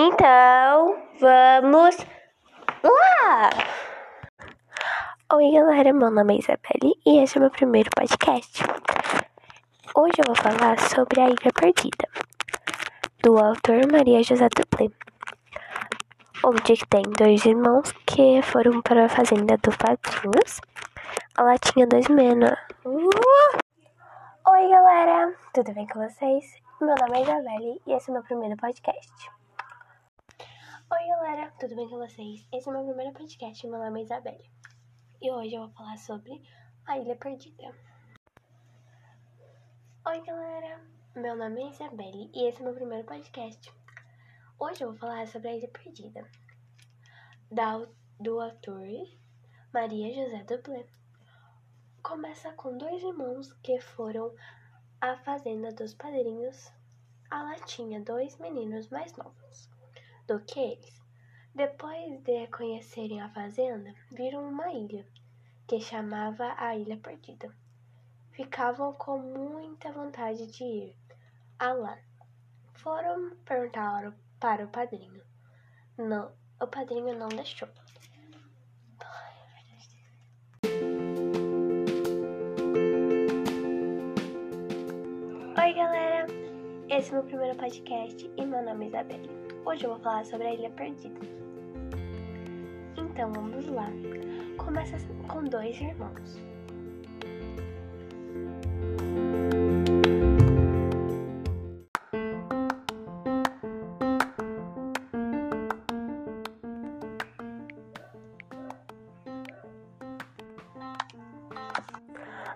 Então, vamos lá! Oi, galera, meu nome é Isabelle e esse é meu primeiro podcast. Hoje eu vou falar sobre A Ilha Perdida, do autor Maria José Duplé, onde tem dois irmãos que foram para a fazenda dos padrinhos. Ela tinha dois menos. Uh! Oi, galera, tudo bem com vocês? Meu nome é Isabelle e esse é meu primeiro podcast. Oi, galera, tudo bem com vocês? Esse é meu primeiro podcast. Meu nome é Isabelle e hoje eu vou falar sobre a Ilha Perdida. Oi, galera, meu nome é Isabelle e esse é meu primeiro podcast. Hoje eu vou falar sobre a Ilha Perdida, da, do autor Maria José Duplé. Começa com dois irmãos que foram à fazenda dos padrinhos. Ela tinha dois meninos mais novos do que eles. Depois de conhecerem a fazenda, viram uma ilha, que chamava a Ilha Perdida. Ficavam com muita vontade de ir a lá. Foram perguntar para o padrinho. Não, o padrinho não deixou. Oi, galera! Esse é meu primeiro podcast e meu nome é Isabelle. Hoje eu vou falar sobre a Ilha Perdida. Então vamos lá. Começa com dois irmãos.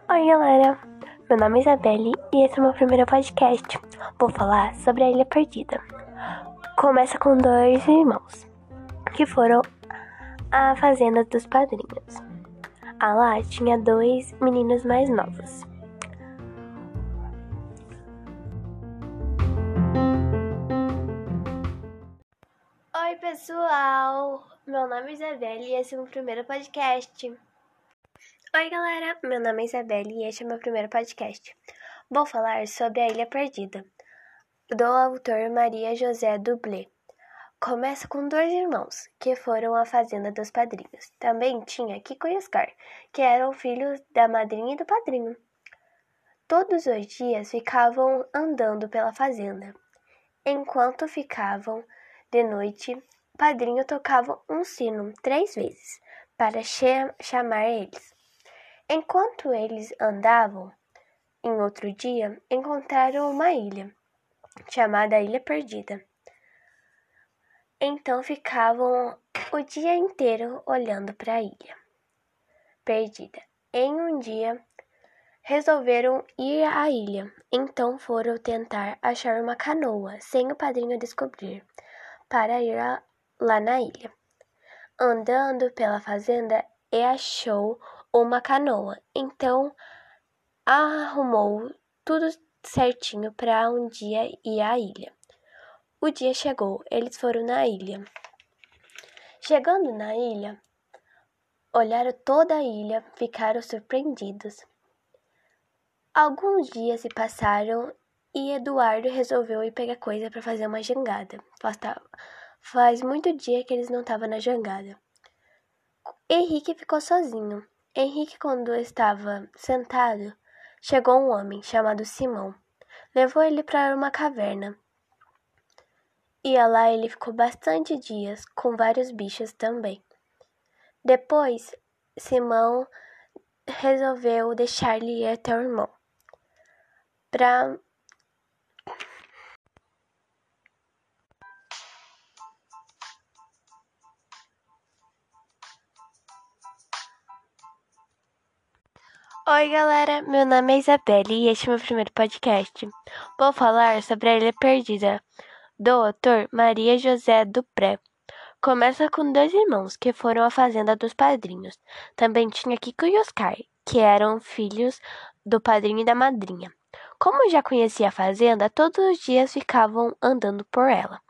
Oi, galera! Meu nome é Isabelle e esse é o meu primeiro podcast. Vou falar sobre a Ilha Perdida. Começa com dois irmãos que foram à fazenda dos padrinhos. A lá tinha dois meninos mais novos. Oi, pessoal! Meu nome é Isabelle e esse é o meu primeiro podcast. Oi, galera! Meu nome é Isabelle e este é meu primeiro podcast. Vou falar sobre a Ilha Perdida, do autor Maria José Dublé. Começa com dois irmãos que foram à fazenda dos padrinhos. Também tinha Kiko e Oscar, que eram filhos da madrinha e do padrinho. Todos os dias ficavam andando pela fazenda. Enquanto ficavam de noite, o padrinho tocava um sino três vezes para chamar eles. Enquanto eles andavam, em outro dia, encontraram uma ilha, chamada Ilha Perdida. Então ficavam o dia inteiro olhando para a ilha perdida. Em um dia, resolveram ir à ilha. Então foram tentar achar uma canoa, sem o padrinho descobrir, para ir a, lá na ilha. Andando pela fazenda, e achou uma canoa. Então arrumou tudo certinho para um dia ir à ilha. O dia chegou, eles foram na ilha. Chegando na ilha, olharam toda a ilha, ficaram surpreendidos. Alguns dias se passaram e Eduardo resolveu ir pegar coisa para fazer uma jangada. Faz muito dia que eles não estavam na jangada. Henrique ficou sozinho. Henrique, quando estava sentado, chegou um homem chamado Simão. Levou ele para uma caverna. E lá ele ficou bastante dias, com vários bichos também. Depois, Simão resolveu deixar-lhe ir até o irmão. Pra Oi, galera, meu nome é Isabelle e este é meu primeiro podcast. Vou falar sobre a Ilha Perdida, do autor Maria José Dupré. Começa com dois irmãos que foram à fazenda dos padrinhos. Também tinha Kiko e Oscar, que eram filhos do padrinho e da madrinha. Como já conhecia a fazenda, todos os dias ficavam andando por ela.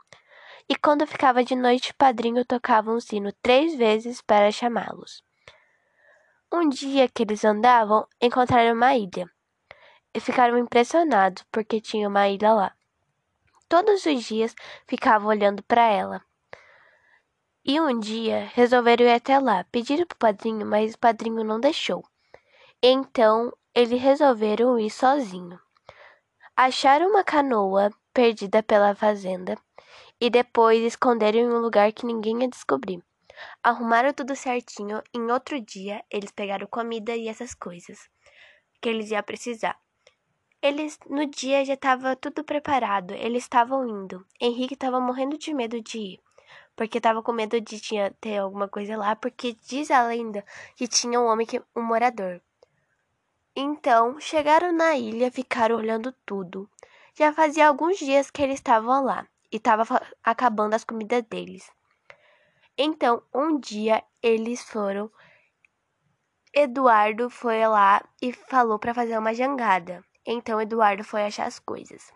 E quando ficava de noite, o padrinho tocava um sino três vezes para chamá-los. Um dia que eles andavam, encontraram uma ilha e ficaram impressionados porque tinha uma ilha lá. todos os dias ficava olhando para ela. E um dia resolveram ir até lá, pediram pro padrinho, mas o padrinho não deixou. Então eles resolveram ir sozinho. Acharam uma canoa perdida pela fazenda e depois esconderam em um lugar que ninguém ia descobrir. Arrumaram tudo certinho. Em outro dia, eles pegaram comida e essas coisas que eles iam precisar. Eles no dia já estava tudo preparado. Eles estavam indo. Henrique estava morrendo de medo de ir porque tava com medo de tinha, ter alguma coisa lá, porque diz a lenda que tinha um homem que um morador. Então, chegaram na ilha, ficaram olhando tudo. Já fazia alguns dias que eles estavam lá e estava acabando as comidas deles. Então, um dia eles foram Eduardo foi lá e falou para fazer uma jangada. Então Eduardo foi achar as coisas.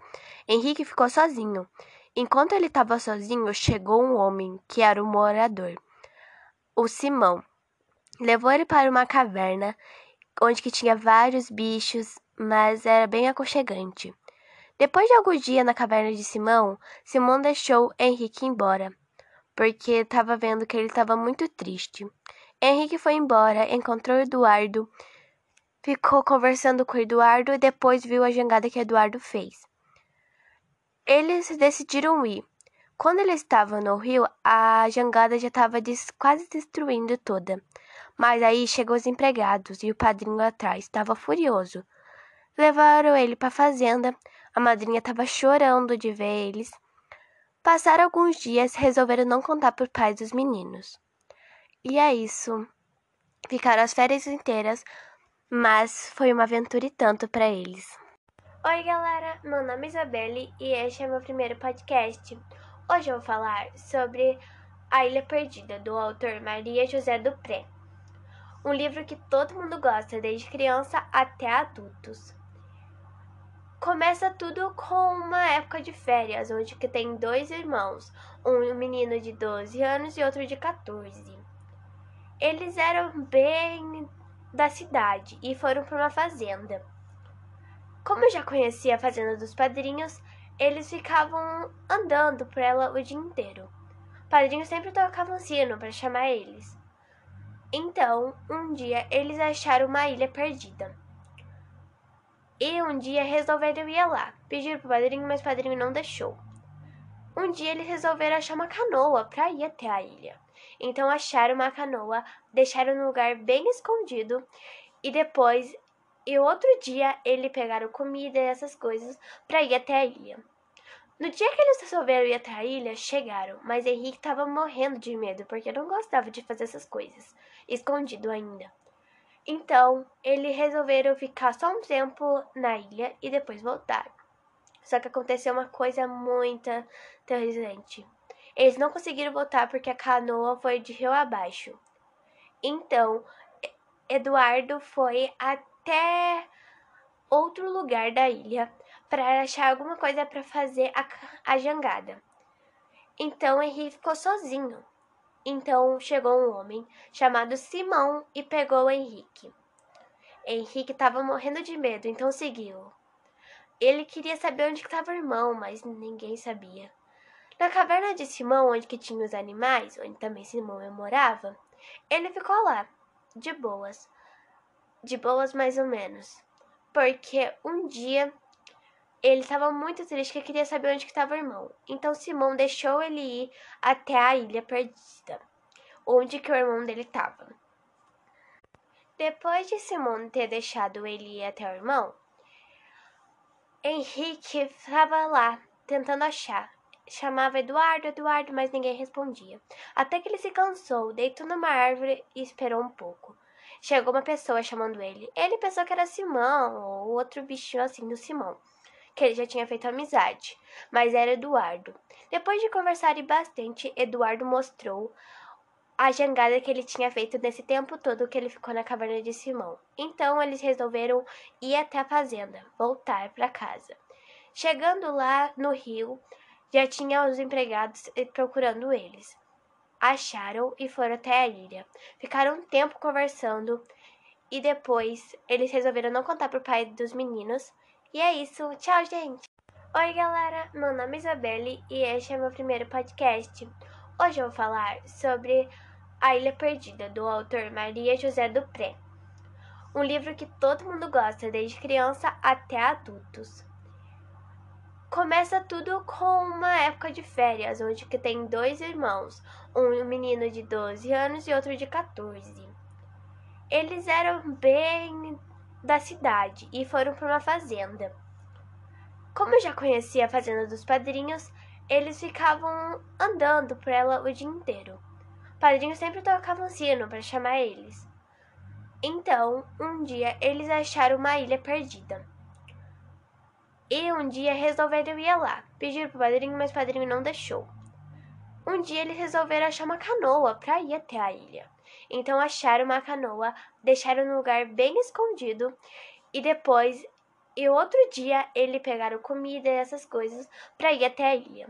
Henrique ficou sozinho Enquanto ele estava sozinho, chegou um homem que era o morador, o Simão. Levou ele para uma caverna onde que tinha vários bichos, mas era bem aconchegante. Depois de alguns dias na caverna de Simão, Simão deixou Henrique embora, porque estava vendo que ele estava muito triste. Henrique foi embora, encontrou Eduardo, ficou conversando com Eduardo e depois viu a jangada que Eduardo fez. Eles decidiram ir. Quando eles estavam no rio, a jangada já estava des quase destruindo toda. Mas aí chegou os empregados e o padrinho atrás estava furioso. Levaram ele para a fazenda. A madrinha estava chorando de ver eles. Passaram alguns dias, resolveram não contar para os pais dos meninos. E é isso. Ficaram as férias inteiras, mas foi uma aventura e tanto para eles. Oi, galera! Meu nome é Isabelle e este é meu primeiro podcast. Hoje eu vou falar sobre A Ilha Perdida, do autor Maria José Dupré. Um livro que todo mundo gosta, desde criança até adultos. Começa tudo com uma época de férias, onde que tem dois irmãos, um menino de 12 anos e outro de 14. Eles eram bem da cidade e foram para uma fazenda. Como eu já conhecia a fazenda dos padrinhos, eles ficavam andando por ela o dia inteiro. O padrinho sempre tocava um sino para chamar eles. Então, um dia eles acharam uma ilha perdida. E um dia resolveram ir lá. Pediram pro padrinho, mas o padrinho não deixou. Um dia eles resolveram achar uma canoa para ir até a ilha. Então acharam uma canoa, deixaram no lugar bem escondido e depois e outro dia ele pegaram comida e essas coisas para ir até a ilha. No dia que eles resolveram ir até a ilha, chegaram, mas Henrique estava morrendo de medo porque não gostava de fazer essas coisas, escondido ainda. Então, eles resolveram ficar só um tempo na ilha e depois voltar. Só que aconteceu uma coisa muito terrorizante. Eles não conseguiram voltar porque a canoa foi de rio abaixo. Então, Eduardo foi até outro lugar da ilha para achar alguma coisa para fazer a, a jangada. Então Henrique ficou sozinho. Então chegou um homem chamado Simão e pegou Henrique. Henrique estava morrendo de medo, então seguiu. Ele queria saber onde estava o irmão, mas ninguém sabia. Na caverna de Simão, onde que tinha os animais, onde também Simão morava, ele ficou lá, de boas, de boas mais ou menos. Porque um dia ele estava muito triste que queria saber onde estava o irmão. Então Simão deixou ele ir até a ilha perdida, onde que o irmão dele estava. Depois de Simão ter deixado ele ir até o irmão, Henrique estava lá tentando achar. Chamava Eduardo, Eduardo, mas ninguém respondia. Até que ele se cansou, deitou numa árvore e esperou um pouco. Chegou uma pessoa chamando ele. Ele pensou que era Simão, ou outro bichinho assim do Simão, que ele já tinha feito amizade, mas era Eduardo. Depois de conversarem bastante, Eduardo mostrou a jangada que ele tinha feito nesse tempo todo que ele ficou na caverna de Simão. Então eles resolveram ir até a fazenda, voltar para casa. Chegando lá no rio, já tinha os empregados procurando eles acharam e foram até a ilha. Ficaram um tempo conversando e depois eles resolveram não contar pro pai dos meninos. E é isso. Tchau, gente! Oi, galera! Meu nome é Isabelle e este é meu primeiro podcast. Hoje eu vou falar sobre A Ilha Perdida, do autor Maria José Dupré. Um livro que todo mundo gosta, desde criança até adultos. Começa tudo com uma época de férias, onde que tem dois irmãos, um menino de 12 anos e outro de 14. Eles eram bem da cidade e foram para uma fazenda. Como eu já conhecia a fazenda dos padrinhos, eles ficavam andando por ela o dia inteiro. O padrinho sempre tocava um sino para chamar eles. Então, um dia eles acharam uma ilha perdida. E um dia resolveram ir lá. Pediram pro padrinho, mas o padrinho não deixou. Um dia eles resolveram achar uma canoa para ir até a ilha. Então acharam uma canoa, deixaram no lugar bem escondido e depois e outro dia ele pegaram comida e essas coisas para ir até a ilha.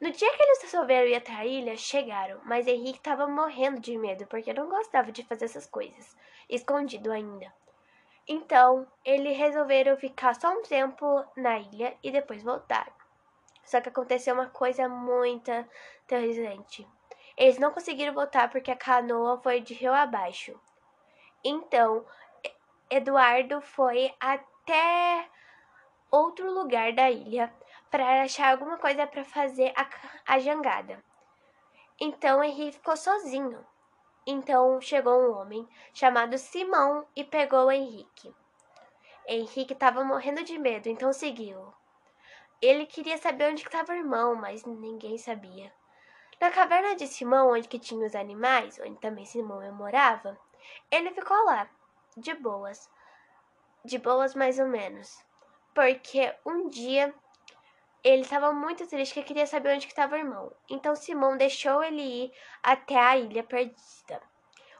No dia que eles resolveram ir até a ilha, chegaram, mas Henrique estava morrendo de medo porque não gostava de fazer essas coisas, escondido ainda. Então, eles resolveram ficar só um tempo na ilha e depois voltar. Só que aconteceu uma coisa muito terrorizante. Eles não conseguiram voltar porque a canoa foi de rio abaixo. Então, Eduardo foi até outro lugar da ilha para achar alguma coisa para fazer a, a jangada. Então Henrique ficou sozinho. Então chegou um homem chamado Simão e pegou Henrique. Henrique estava morrendo de medo, então seguiu. Ele queria saber onde estava o irmão, mas ninguém sabia. Na caverna de Simão, onde que tinha os animais, onde também Simão morava, ele ficou lá, de boas, de boas mais ou menos. Porque um dia ele estava muito triste que queria saber onde estava o irmão. Então Simão deixou ele ir até a ilha perdida,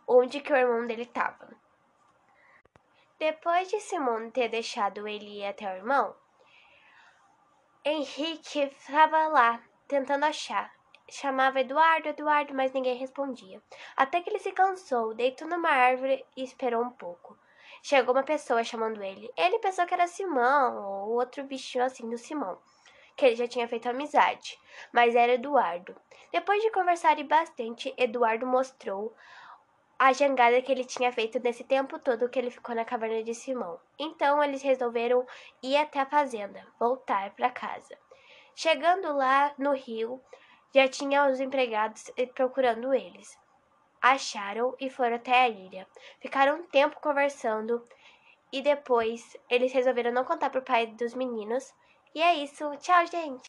onde que o irmão dele estava. Depois de Simão ter deixado ele ir até o irmão, Henrique estava lá tentando achar. Chamava Eduardo, Eduardo, mas ninguém respondia. Até que ele se cansou, deitou numa árvore e esperou um pouco. Chegou uma pessoa chamando ele. Ele pensou que era Simão ou outro bichinho assim do Simão, que ele já tinha feito amizade, mas era Eduardo. Depois de conversarem bastante, Eduardo mostrou a jangada que ele tinha feito nesse tempo todo que ele ficou na caverna de Simão. Então eles resolveram ir até a fazenda, voltar para casa. Chegando lá no rio, já tinha os empregados procurando eles acharam e foram até a ilha. Ficaram um tempo conversando e depois eles resolveram não contar pro pai dos meninos. E é isso. Tchau, gente!